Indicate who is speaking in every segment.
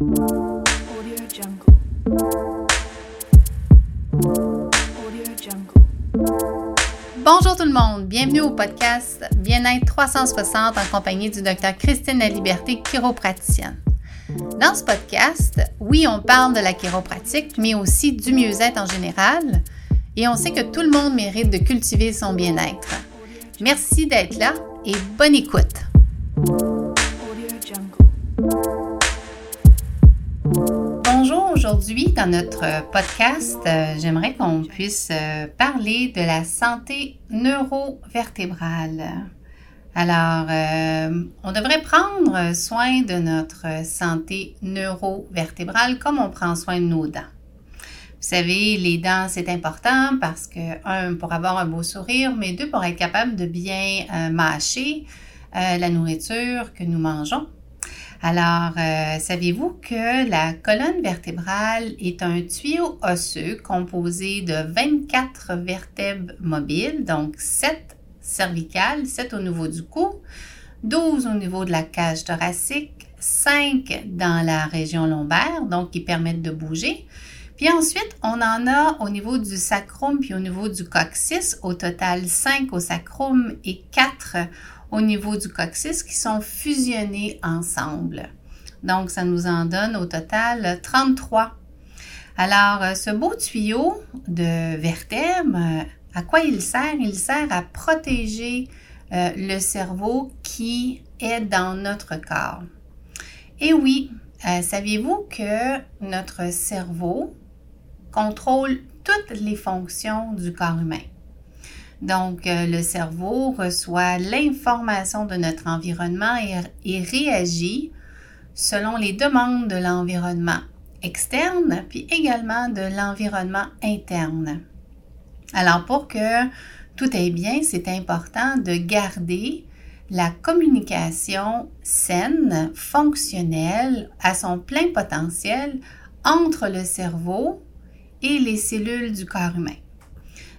Speaker 1: Bonjour tout le monde, bienvenue au podcast Bien-être 360 en compagnie du docteur Christine La Liberté, chiropraticienne. Dans ce podcast, oui, on parle de la chiropratique, mais aussi du mieux-être en général, et on sait que tout le monde mérite de cultiver son bien-être. Merci d'être là et bonne écoute. Aujourd'hui dans notre podcast, euh, j'aimerais qu'on puisse euh, parler de la santé neurovertébrale. Alors, euh, on devrait prendre soin de notre santé neurovertébrale comme on prend soin de nos dents. Vous savez, les dents, c'est important parce que, un, pour avoir un beau sourire, mais deux, pour être capable de bien euh, mâcher euh, la nourriture que nous mangeons. Alors, euh, saviez-vous que la colonne vertébrale est un tuyau osseux composé de 24 vertèbres mobiles, donc 7 cervicales, 7 au niveau du cou, 12 au niveau de la cage thoracique, 5 dans la région lombaire, donc qui permettent de bouger. Puis ensuite, on en a au niveau du sacrum puis au niveau du coccyx, au total 5 au sacrum et 4 au niveau du coccyx qui sont fusionnés ensemble. Donc, ça nous en donne au total 33. Alors, euh, ce beau tuyau de vertèbres, euh, à quoi il sert? Il sert à protéger euh, le cerveau qui est dans notre corps. Et oui, saviez-vous que notre cerveau contrôle toutes les fonctions du corps humain? Donc, euh, le cerveau reçoit l'information de notre environnement et, réagit selon les demandes de l'environnement externe, puis également de l'environnement interne. Alors, pour que tout aille bien, c'est important de garder la communication saine, fonctionnelle, à son plein potentiel entre le cerveau et les cellules du corps humain.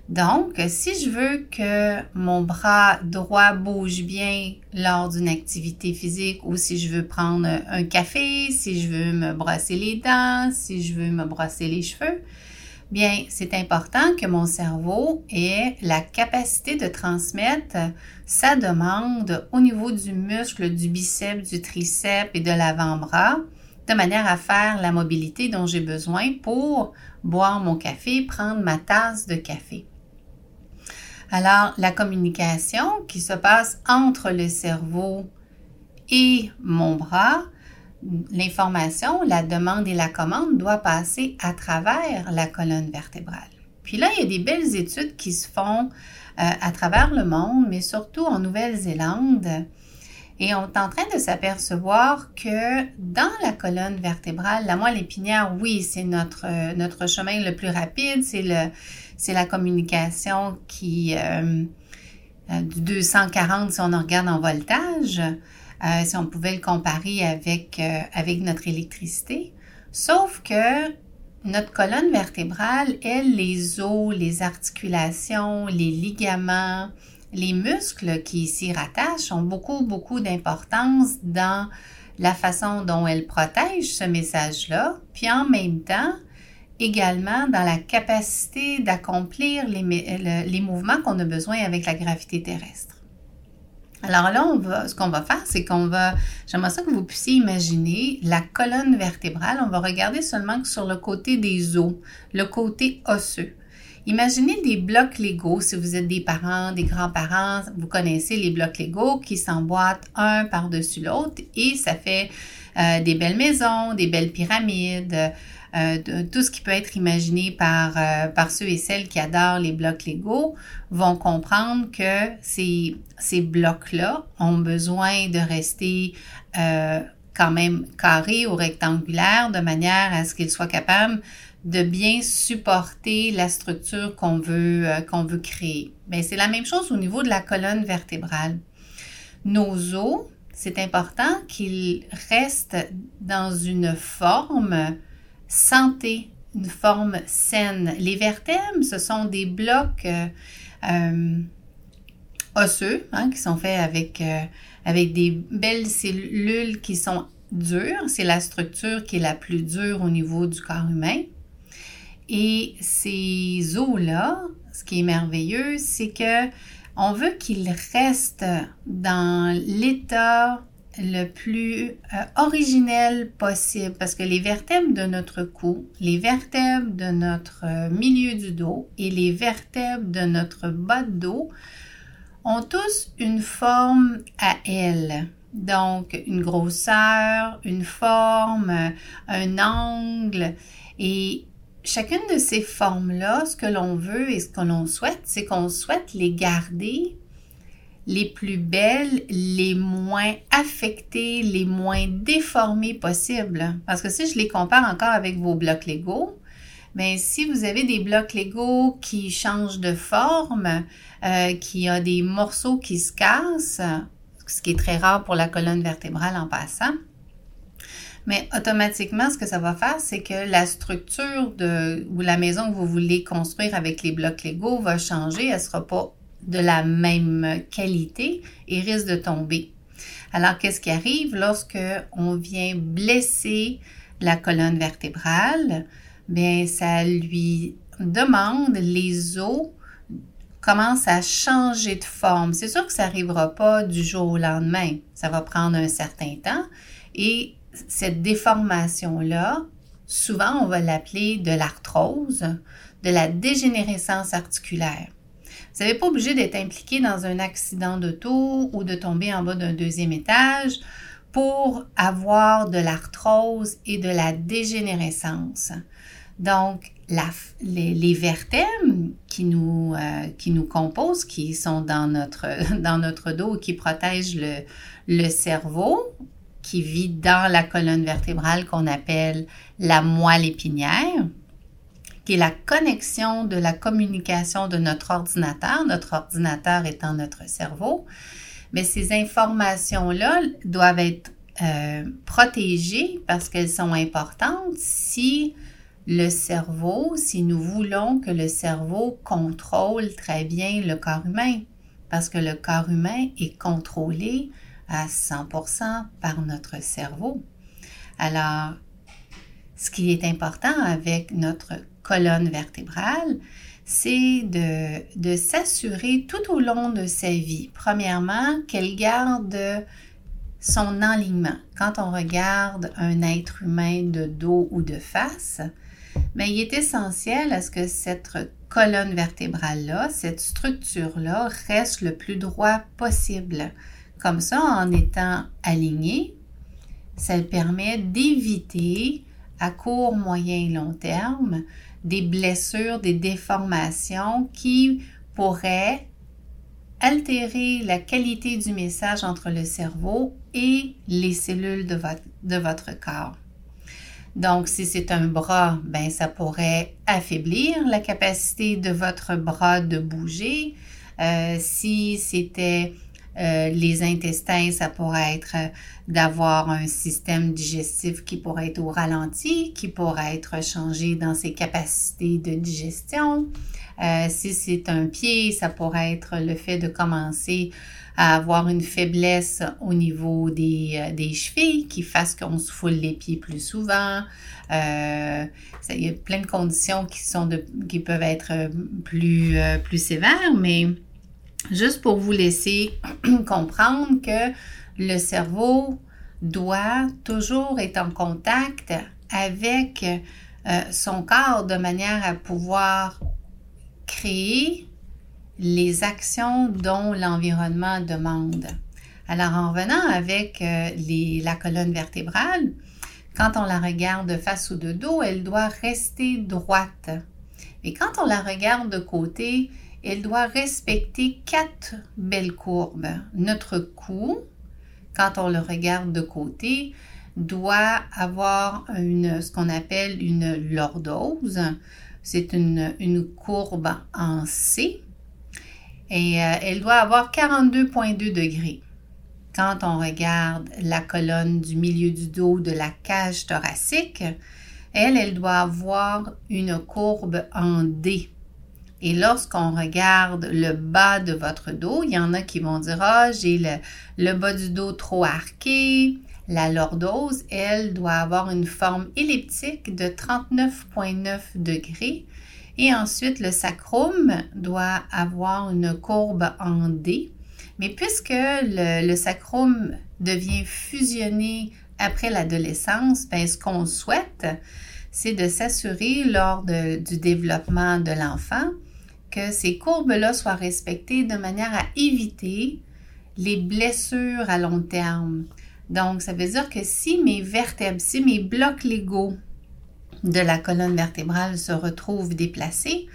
Speaker 1: Donc, si je veux que mon bras droit bouge bien lors d'une activité physique ou si je veux prendre un café, si je veux me brosser les dents, si je veux me brosser les cheveux, bien, c'est important que mon cerveau ait la capacité de transmettre sa demande au niveau du muscle, du biceps, du triceps et de l'avant-bras, de manière à faire la mobilité dont j'ai besoin pour boire mon café, prendre ma tasse de café. Alors, la communication qui se passe entre le cerveau et mon bras, l'information, la demande et la commande doit passer à travers la colonne vertébrale. Puis là, il y a des belles études qui se font euh, à travers le monde, mais surtout en Nouvelle-Zélande. Et on est en train de s'apercevoir que dans la colonne vertébrale, la moelle épinière, oui, c'est notre, euh, notre chemin le plus rapide, c'est la communication qui, euh, euh, du 240 si on en regarde en voltage, euh, si on pouvait le comparer avec, avec notre électricité. Sauf que notre colonne vertébrale, elle, les os, les articulations, les ligaments, les muscles qui s'y rattachent ont beaucoup, beaucoup d'importance dans la façon dont elle protège ce message-là, puis en même temps, également dans la capacité d'accomplir les, le- les mouvements qu'on a besoin avec la gravité terrestre. Alors là, on ce qu'on va faire, c'est qu'on va, j'aimerais ça que vous puissiez imaginer la colonne vertébrale. On va regarder seulement sur le côté des os, le côté osseux. Imaginez des blocs Lego, si vous êtes des parents, des grands-parents, vous connaissez les blocs Lego qui s'emboîtent un par-dessus l'autre et ça fait euh, des belles maisons, des belles pyramides, euh, tout ce qui peut être imaginé par, euh, par ceux et celles qui adorent les blocs Lego vont comprendre que ces, ces blocs-là ont besoin de rester quand même carrés ou rectangulaires de manière à ce qu'ils soient capables de bien supporter la structure qu'on veut, euh, créer. Ben, c'est la même chose au niveau de la colonne vertébrale. Nos os, c'est important qu'ils restent dans une forme santé, une forme saine. Les vertèbres, ce sont des blocs euh, euh, osseux hein, qui sont faits avec, des belles cellules qui sont dure. C'est la structure qui est la plus dure au niveau du corps humain. Et ces os-là, ce qui est merveilleux, c'est que on veut qu'ils restent dans l'état le plus euh, originel possible parce que les vertèbres de notre cou, les vertèbres de notre euh, milieu du dos et les vertèbres de notre bas de dos ont tous une forme à elles. Donc, une grosseur, une forme, un angle. Et chacune de ces formes-là, ce que l'on veut et ce que l'on souhaite, c'est qu'on souhaite les garder les plus belles, les moins affectées, les moins déformées possibles. Parce que si je les compare encore avec vos blocs Lego, mais ben, si vous avez des blocs Lego qui changent de forme, euh, qui a des morceaux qui se cassent, ce qui est très rare pour la colonne vertébrale en passant, mais automatiquement, ce que ça va faire, c'est que la structure de ou la maison que vous voulez construire avec les blocs Lego va changer. Elle ne sera pas de la même qualité et risque de tomber. Alors, qu'est-ce qui arrive lorsque on vient blesser la colonne vertébrale? Bien, ça lui demande, les os commencent à changer de forme. C'est sûr que ça n'arrivera pas du jour au lendemain. Ça va prendre un certain temps. Et cette déformation-là, souvent, on va l'appeler de l'arthrose, de la dégénérescence articulaire. Vous n'êtes pas obligé d'être impliqué dans un accident d'auto ou de tomber en bas d'un deuxième étage pour avoir de l'arthrose et de la dégénérescence. Donc, les, vertèbres qui nous, euh, qui nous composent, qui sont dans notre, dos et qui protègent le cerveau, qui vit dans la colonne vertébrale qu'on appelle la moelle épinière, qui est la connexion de la communication de notre ordinateur, notre ordinateur étant notre cerveau. Mais ces informations-là doivent être euh, protégées parce qu'elles sont importantes si le cerveau, si nous voulons que le cerveau contrôle très bien le corps humain, parce que le corps humain est contrôlé à 100% par notre cerveau. Alors, ce qui est important avec notre colonne vertébrale, c'est de, s'assurer tout au long de sa vie, premièrement, qu'elle garde son alignement. Quand on regarde un être humain de dos ou de face, mais ben, il est essentiel à ce que cette colonne vertébrale-là, cette structure-là, reste le plus droit possible. Comme ça, en étant aligné, ça permet d'éviter à court, moyen et long terme des blessures, des déformations qui pourraient altérer la qualité du message entre le cerveau et les cellules de votre, corps. Donc, si c'est un bras, ben, ça pourrait affaiblir la capacité de votre bras de bouger. Euh, si c'était euh, les intestins, ça pourrait être euh, d'avoir un système digestif qui pourrait être au ralenti, qui pourrait être changé dans ses capacités de digestion. Euh, si c'est un pied, ça pourrait être le fait de commencer à avoir une faiblesse au niveau des, des chevilles qui fasse qu'on se foule les pieds plus souvent. il y a plein de conditions qui, sont peuvent être plus, plus sévères, mais Juste pour vous laisser comprendre que le cerveau doit toujours être en contact avec euh, son corps de manière à pouvoir créer les actions dont l'environnement demande. Alors en revenant avec euh, la colonne vertébrale, quand on la regarde de face ou de dos, elle doit rester droite. Et quand on la regarde de côté, elle doit respecter quatre belles courbes. Notre cou, quand on le regarde de côté, doit avoir une, ce qu'on appelle une lordose. C'est une, courbe en C et euh, elle doit avoir 42,2 degrés. Quand on regarde la colonne du milieu du dos de la cage thoracique, elle, elle doit avoir une courbe en D. Et lorsqu'on regarde le bas de votre dos, il y en a qui vont dire Ah, j'ai le, bas du dos trop arqué, La lordose, elle, doit avoir une forme elliptique de 39,9 degrés. Et ensuite, le sacrum doit avoir une courbe en D. Mais puisque le, le sacrum devient fusionné après l'adolescence, ben, ce qu'on souhaite, c'est de s'assurer lors du développement de l'enfant que ces courbes-là soient respectées de manière à éviter les blessures à long terme. Donc, ça veut dire que si mes vertèbres, si mes blocs légaux de la colonne vertébrale se retrouvent déplacés,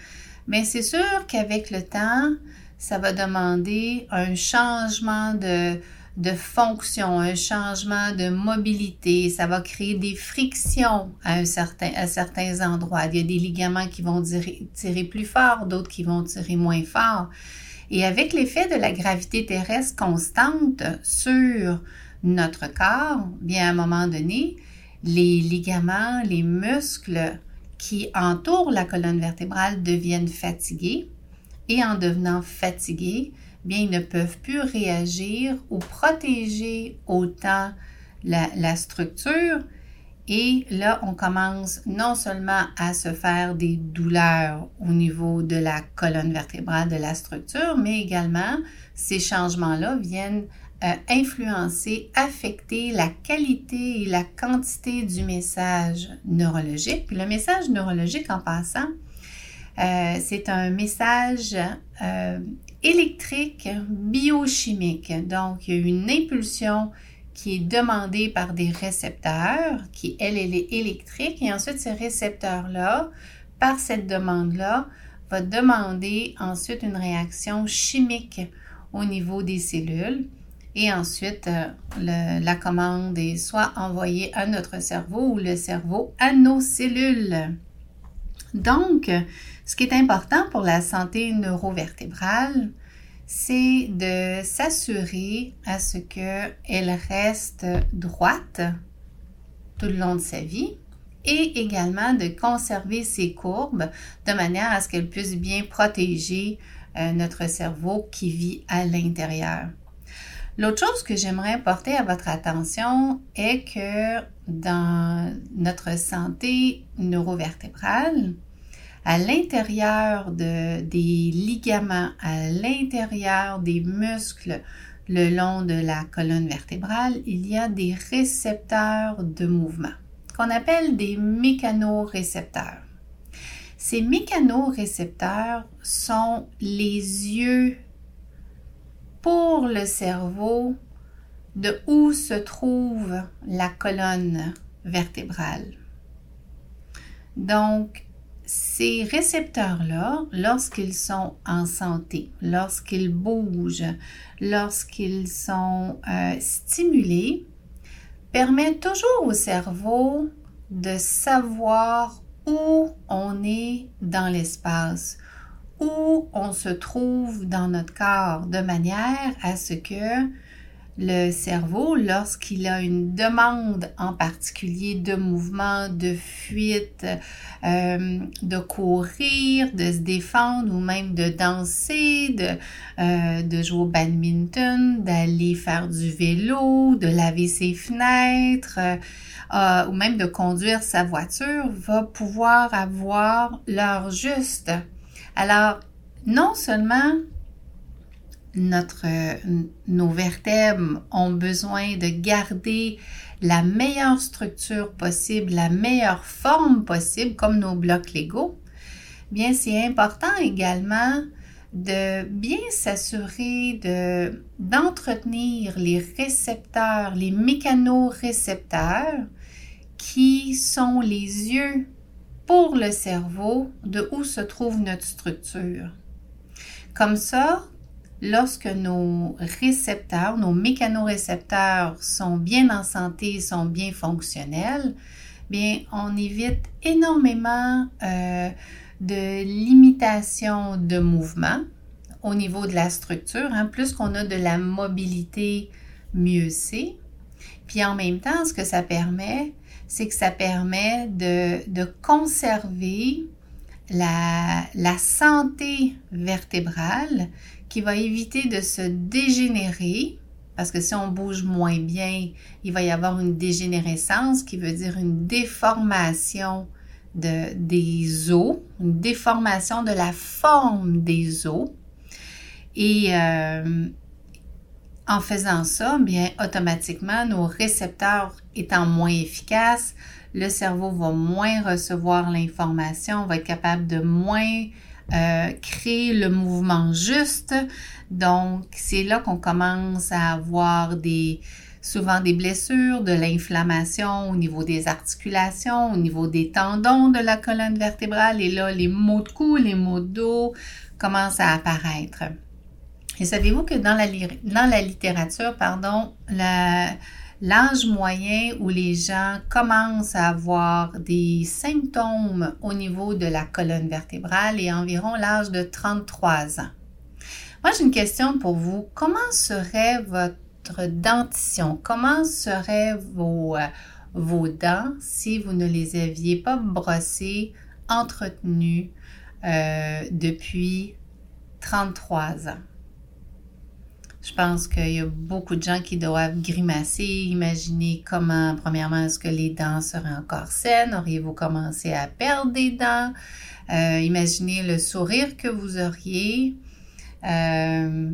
Speaker 1: mais c'est sûr qu'avec le temps, ça va demander un changement de, de fonction, un changement de mobilité. Ça va créer des frictions à, un certain, à certains endroits. Il y a des ligaments qui vont tirer, tirer plus fort, d'autres qui vont tirer moins fort. Et avec l'effet de la gravité terrestre constante sur notre corps, bien à un moment donné, les ligaments, les muscles qui entourent la colonne vertébrale deviennent fatigués et en devenant fatigués, bien, ils ne peuvent plus réagir ou protéger autant la, structure. Et là, on commence non seulement à se faire des douleurs au niveau de la colonne vertébrale de la structure, mais également ces changements-là viennent euh, influencer, affecter la qualité et la quantité du message neurologique. Puis le message neurologique, en passant, euh, c'est un message euh, électrique biochimique. Donc, il y a une impulsion qui est demandée par des récepteurs, qui, elle, elle est électrique, et ensuite ces récepteurs-là, par cette demande-là, va demander ensuite une réaction chimique au niveau des cellules. Et ensuite, euh, la commande est soit envoyée à notre cerveau ou le cerveau à nos cellules. Donc, ce qui est important pour la santé neurovertébrale, c'est de s'assurer à ce qu'elle reste droite tout le long de sa vie et également de conserver ses courbes de manière à ce qu'elle puisse bien protéger euh, notre cerveau qui vit à l'intérieur. L'autre chose que j'aimerais porter à votre attention est que dans notre santé neurovertébrale, à l'intérieur de, des ligaments, à l'intérieur des muscles le long de la colonne vertébrale, il y a des récepteurs de mouvement qu'on appelle des mécanorécepteurs. Ces mécanorécepteurs sont les yeux pour le cerveau de où se trouve la colonne vertébrale. Donc, ces récepteurs-là, lorsqu'ils sont en santé, lorsqu'ils bougent, lorsqu'ils sont euh, stimulés, permettent toujours au cerveau de savoir où on est dans l'espace, où on se trouve dans notre corps, de manière à ce que le cerveau, lorsqu'il a une demande en particulier de mouvement, de fuite, euh, de courir, de se défendre ou même de danser, de, euh, de jouer au badminton, d'aller faire du vélo, de laver ses fenêtres euh, ou même de conduire sa voiture, va pouvoir avoir l'heure juste. Alors, non seulement notre, nos vertèbres ont besoin de garder la meilleure structure possible, la meilleure forme possible, comme nos blocs Lego, bien c'est important également de bien s'assurer de, d'entretenir les récepteurs, les mécanorécepteurs qui sont les yeux pour le cerveau de où se trouve notre structure. Comme ça, lorsque nos récepteurs, nos mécanorécepteurs sont bien en santé, sont bien fonctionnels, on évite énormément euh, de limitations de mouvement au niveau de la structure. Hein. Plus qu'on a de la mobilité, mieux c'est. Puis en même temps, ce que ça permet, c'est que ça permet de conserver la, santé vertébrale qui va éviter de se dégénérer Parce que si on bouge moins bien, il va y avoir une dégénérescence qui veut dire une déformation de, des os, une déformation de la forme des os. Et euh, en faisant ça, bien automatiquement, nos récepteurs étant moins efficaces, le cerveau va moins recevoir l'information, va être capable de moins euh, créer le mouvement juste. Donc, c'est là qu'on commence à avoir des, souvent des blessures, de l'inflammation au niveau des articulations, au niveau des tendons de la colonne vertébrale. Et là, les maux de cou, les maux de dos commencent à apparaître. Et savez-vous que dans la, dans la littérature, pardon, l'âge moyen où les gens commencent à avoir des symptômes au niveau de la colonne vertébrale est environ l'âge de 33 ans. Moi, j'ai une question pour vous. Comment serait votre dentition? Comment seraient vos, euh, dents si vous ne les aviez pas brossées, entretenues euh, depuis 33 ans? Je pense qu'il y a beaucoup de gens qui doivent grimacer, imaginer comment, premièrement, est-ce que les dents seraient encore saines? Auriez-vous commencé à perdre des dents? Euh, imaginez le sourire que vous auriez. Euh,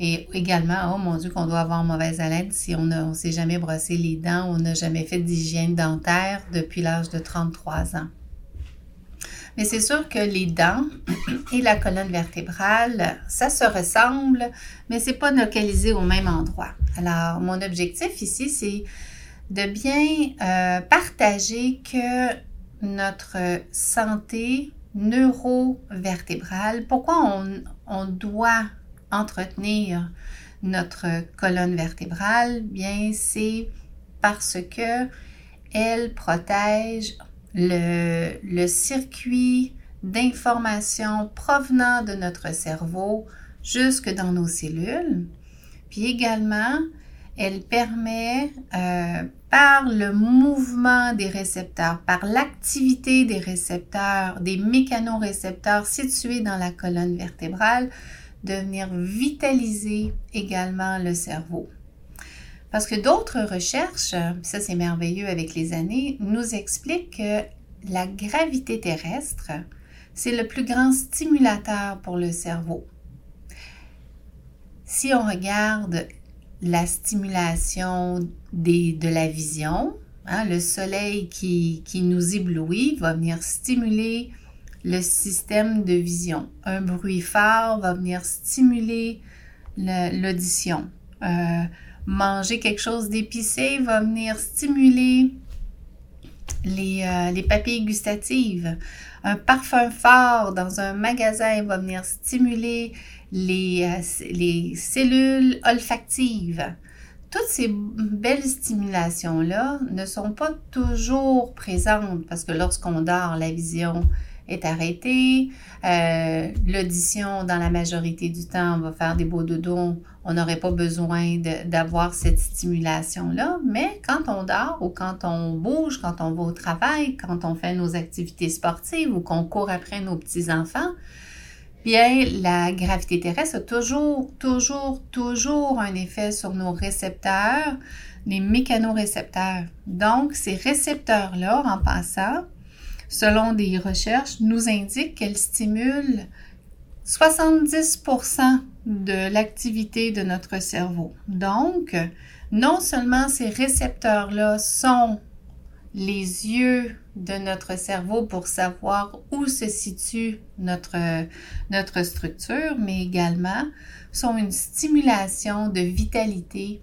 Speaker 1: et également, oh mon Dieu, qu'on doit avoir mauvaise haleine si on ne s'est jamais brossé les dents, on n'a jamais fait d'hygiène dentaire depuis l'âge de 33 ans. Mais c'est sûr que les dents et la colonne vertébrale, ça se ressemble, mais c'est pas localisé au même endroit. Alors, mon objectif ici, c'est de bien euh, partager que notre santé neurovertébrale, pourquoi on, on doit entretenir notre colonne vertébrale, bien c'est parce que elle protège le, circuit d'information provenant de notre cerveau jusque dans nos cellules. Puis également, elle permet, euh, par le mouvement des récepteurs, par l'activité des récepteurs, des mécanorécepteurs situés dans la colonne vertébrale, de venir vitaliser également le cerveau. Parce que d'autres recherches, ça c'est merveilleux avec les années, nous expliquent que la gravité terrestre, c'est le plus grand stimulateur pour le cerveau. Si on regarde la stimulation de la vision, hein, le soleil qui, qui, nous éblouit va venir stimuler le système de vision. Un bruit fort va venir stimuler l'audition. Euh, manger quelque chose d'épicé va venir stimuler les, euh, les, papilles gustatives. Un parfum fort dans un magasin va venir stimuler les, euh, les cellules olfactives. Toutes ces belles stimulations-là ne sont pas toujours présentes parce que lorsqu'on dort, la vision est arrêtée. Euh, l'audition, dans la majorité du temps, va faire des beaux doudous. On n'aurait pas besoin d'avoir cette stimulation-là. Mais quand on dort ou quand on bouge, quand on va au travail, quand on fait nos activités sportives ou qu'on court après nos petits-enfants, bien, la gravité terrestre a toujours, toujours, toujours un effet sur nos récepteurs, les mécanorécepteurs. Donc, ces récepteurs-là, en passant, selon des recherches, nous indiquent qu'elle stimule 70% de l'activité de notre cerveau. Donc, non seulement ces récepteurs-là sont les yeux de notre cerveau pour savoir où se situe notre, notre structure, mais également sont une stimulation de vitalité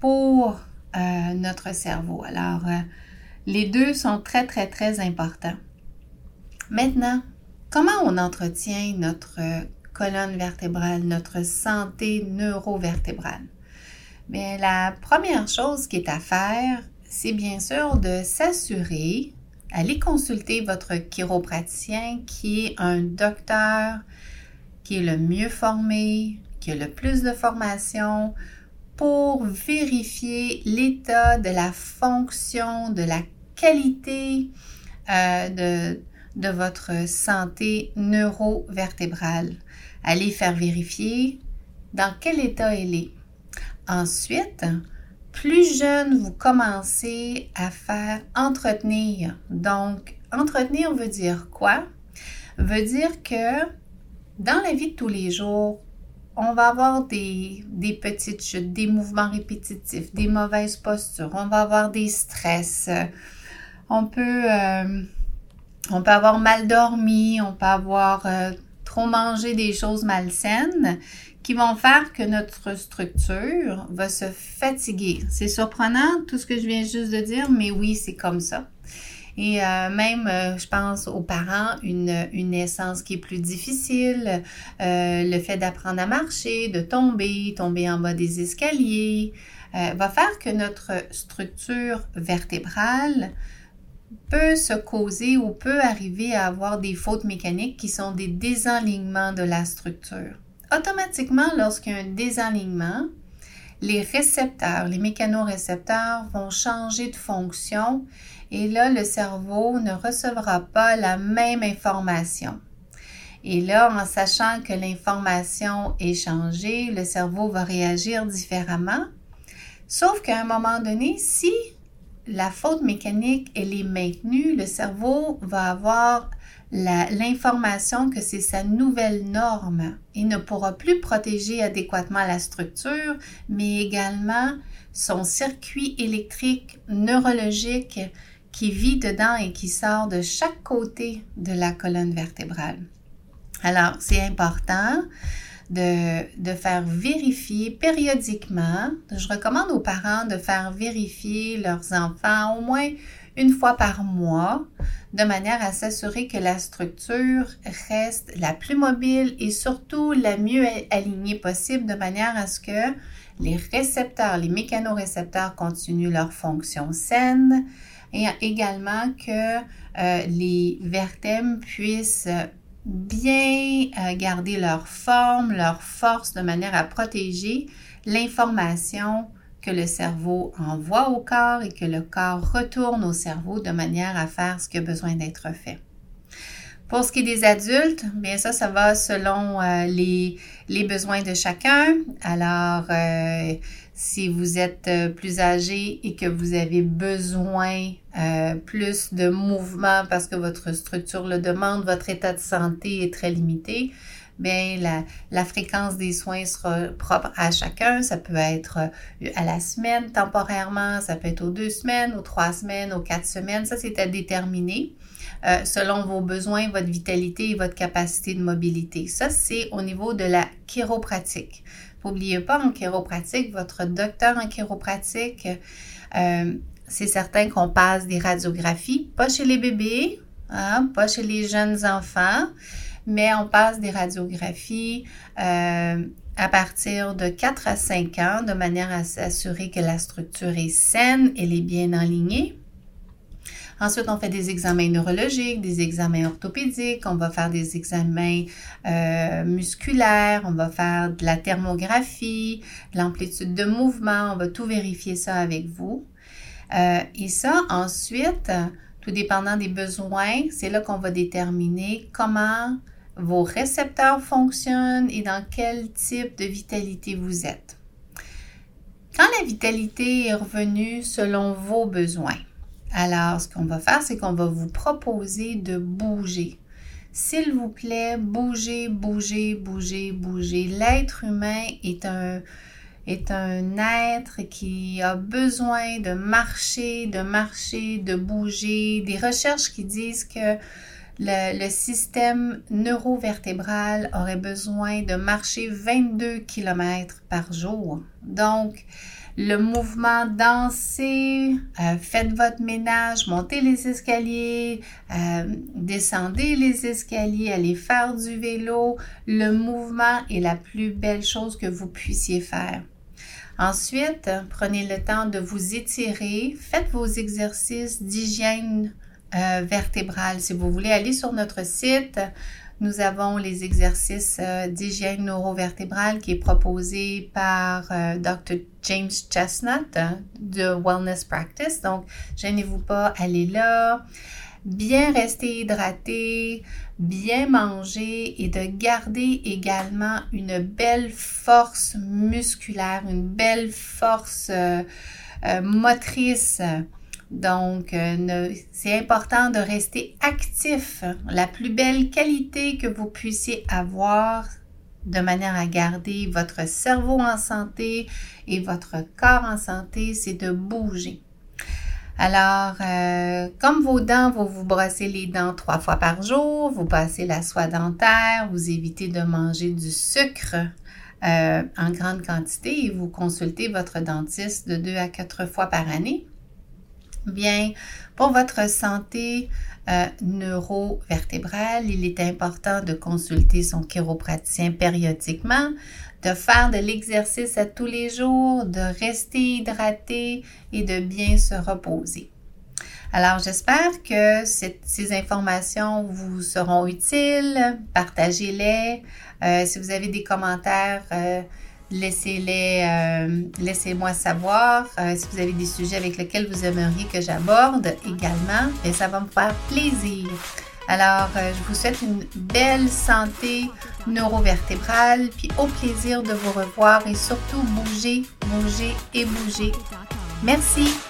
Speaker 1: pour euh, notre cerveau. Alors, euh, les deux sont très, très, très importants. Maintenant, comment on entretient notre colonne vertébrale, notre santé neurovertébrale? Bien, la première chose qui est à faire, c'est bien sûr de s'assurer, aller consulter votre chiropraticien qui est un docteur qui est le mieux formé, qui a le plus de formation pour vérifier l'état de la fonction, de la qualité euh, de, de votre santé neurovertébrale. Allez faire vérifier dans quel état elle est. ensuite, plus jeune vous commencez à faire entretenir. Donc, entretenir veut dire quoi? Veut dire que dans la vie de tous les jours, on va avoir des, des, petites chutes, des mouvements répétitifs, des mauvaises postures, on va avoir des stress. On peut, euh, on peut avoir mal dormi, on peut avoir euh, trop mangé des choses malsaines qui vont faire que notre structure va se fatiguer. C'est surprenant tout ce que je viens juste de dire, mais oui, c'est comme ça. Et euh, même, je pense aux parents, une, une naissance qui est plus difficile, le fait d'apprendre à marcher, de tomber, tomber en bas des escaliers, va faire que notre structure vertébrale peut se causer ou peut arriver à avoir des fautes mécaniques qui sont des désalignements de la structure. Automatiquement, lorsqu'il y a un désalignement, les récepteurs, les mécanorécepteurs vont changer de fonction et là, le cerveau ne recevra pas la même information. Et là, en sachant que l'information est changée, le cerveau va réagir différemment. Sauf qu'à un moment donné, si la faute mécanique elle est maintenue, le cerveau va avoir l'information que c'est sa nouvelle norme. Il ne pourra plus protéger adéquatement la structure, mais également son circuit électrique neurologique qui vit dedans et qui sort de chaque côté de la colonne vertébrale. Alors, c'est important de, faire vérifier périodiquement. Je recommande aux parents de faire vérifier leurs enfants au moins une fois par mois, de manière à s'assurer que la structure reste la plus mobile et surtout la mieux alignée possible, de manière à ce que les récepteurs, les mécanorécepteurs continuent leur fonction saine, et également que euh, les vertèbres puissent bien euh, garder leur forme, leur force de manière à protéger l'information que le cerveau envoie au corps et que le corps retourne au cerveau de manière à faire ce qui a besoin d'être fait. Pour ce qui est des adultes, bien ça, ça va selon euh, les, les, besoins de chacun. Alors, si vous êtes euh, plus âgé et que vous avez besoin euh, plus de mouvement parce que votre structure le demande, votre état de santé est très limité, bien la, fréquence des soins sera propre à chacun. Ça peut être euh, à la semaine temporairement, ça peut être aux deux semaines, aux trois semaines, aux quatre semaines. Ça, c'est à déterminer. selon vos besoins, votre vitalité et votre capacité de mobilité. Ça, c'est au niveau de la chiropratique. N'oubliez pas, en chiropratique, votre docteur en chiropratique, euh, c'est certain qu'on passe des radiographies, pas chez les bébés, hein, pas chez les jeunes enfants, mais on passe des radiographies euh, à partir de 4 à 5 ans de manière à s'assurer que la structure est saine, elle est bien alignée. Ensuite, on fait des examens neurologiques, des examens orthopédiques, on va faire des examens euh, musculaires, on va faire de la thermographie, de l'amplitude de mouvement, on va tout vérifier ça avec vous. Euh, et ça, ensuite, tout dépendant des besoins, c'est là qu'on va déterminer comment vos récepteurs fonctionnent et dans quel type de vitalité vous êtes. Quand la vitalité est revenue selon vos besoins, alors, ce qu'on va faire, c'est qu'on va vous proposer de bouger. S'il vous plaît, bougez, bougez, bougez, bougez. L'être humain est un, être qui a besoin de marcher, de marcher, de bouger. Des recherches qui disent que le, le système neurovertébral aurait besoin de marcher 22 km par jour. Donc, le mouvement danser, euh, faites votre ménage, montez les escaliers, euh, descendez les escaliers, allez faire du vélo. Le mouvement est la plus belle chose que vous puissiez faire. Ensuite, prenez le temps de vous étirer, faites vos exercices d'hygiène euh, vertébrale. Si vous voulez aller sur notre site, nous avons les exercices euh, d'hygiène neurovertébrale qui est proposé par euh, Dr. James Chestnut hein, de Wellness Practice. Donc, gênez-vous pas, allez là. bien rester hydraté, bien manger et de garder également une belle force musculaire, une belle force euh, motrice. Donc, euh, c'est important de rester actif. La plus belle qualité que vous puissiez avoir de manière à garder votre cerveau en santé et votre corps en santé, c'est de bouger. Alors, euh, comme vos dents, vous vous brossez les dents trois fois par jour, vous passez la soie dentaire, vous évitez de manger du sucre euh, en grande quantité et vous consultez votre dentiste de deux à quatre fois par année. Bien, pour votre santé euh, neurovertébrale, il est important de consulter son chiropraticien périodiquement, de faire de l'exercice à tous les jours, de rester hydraté et de bien se reposer. Alors, j'espère que ces informations vous seront utiles. Partagez-les. Euh, si vous avez des commentaires, euh, laissez-les, euh, laissez-moi savoir. si vous avez des sujets avec lesquels vous aimeriez que j'aborde également, et ça va me faire plaisir. Alors, je vous souhaite une belle santé neurovertébrale, puis au plaisir de vous revoir et surtout bouger, bouger et bouger. Merci.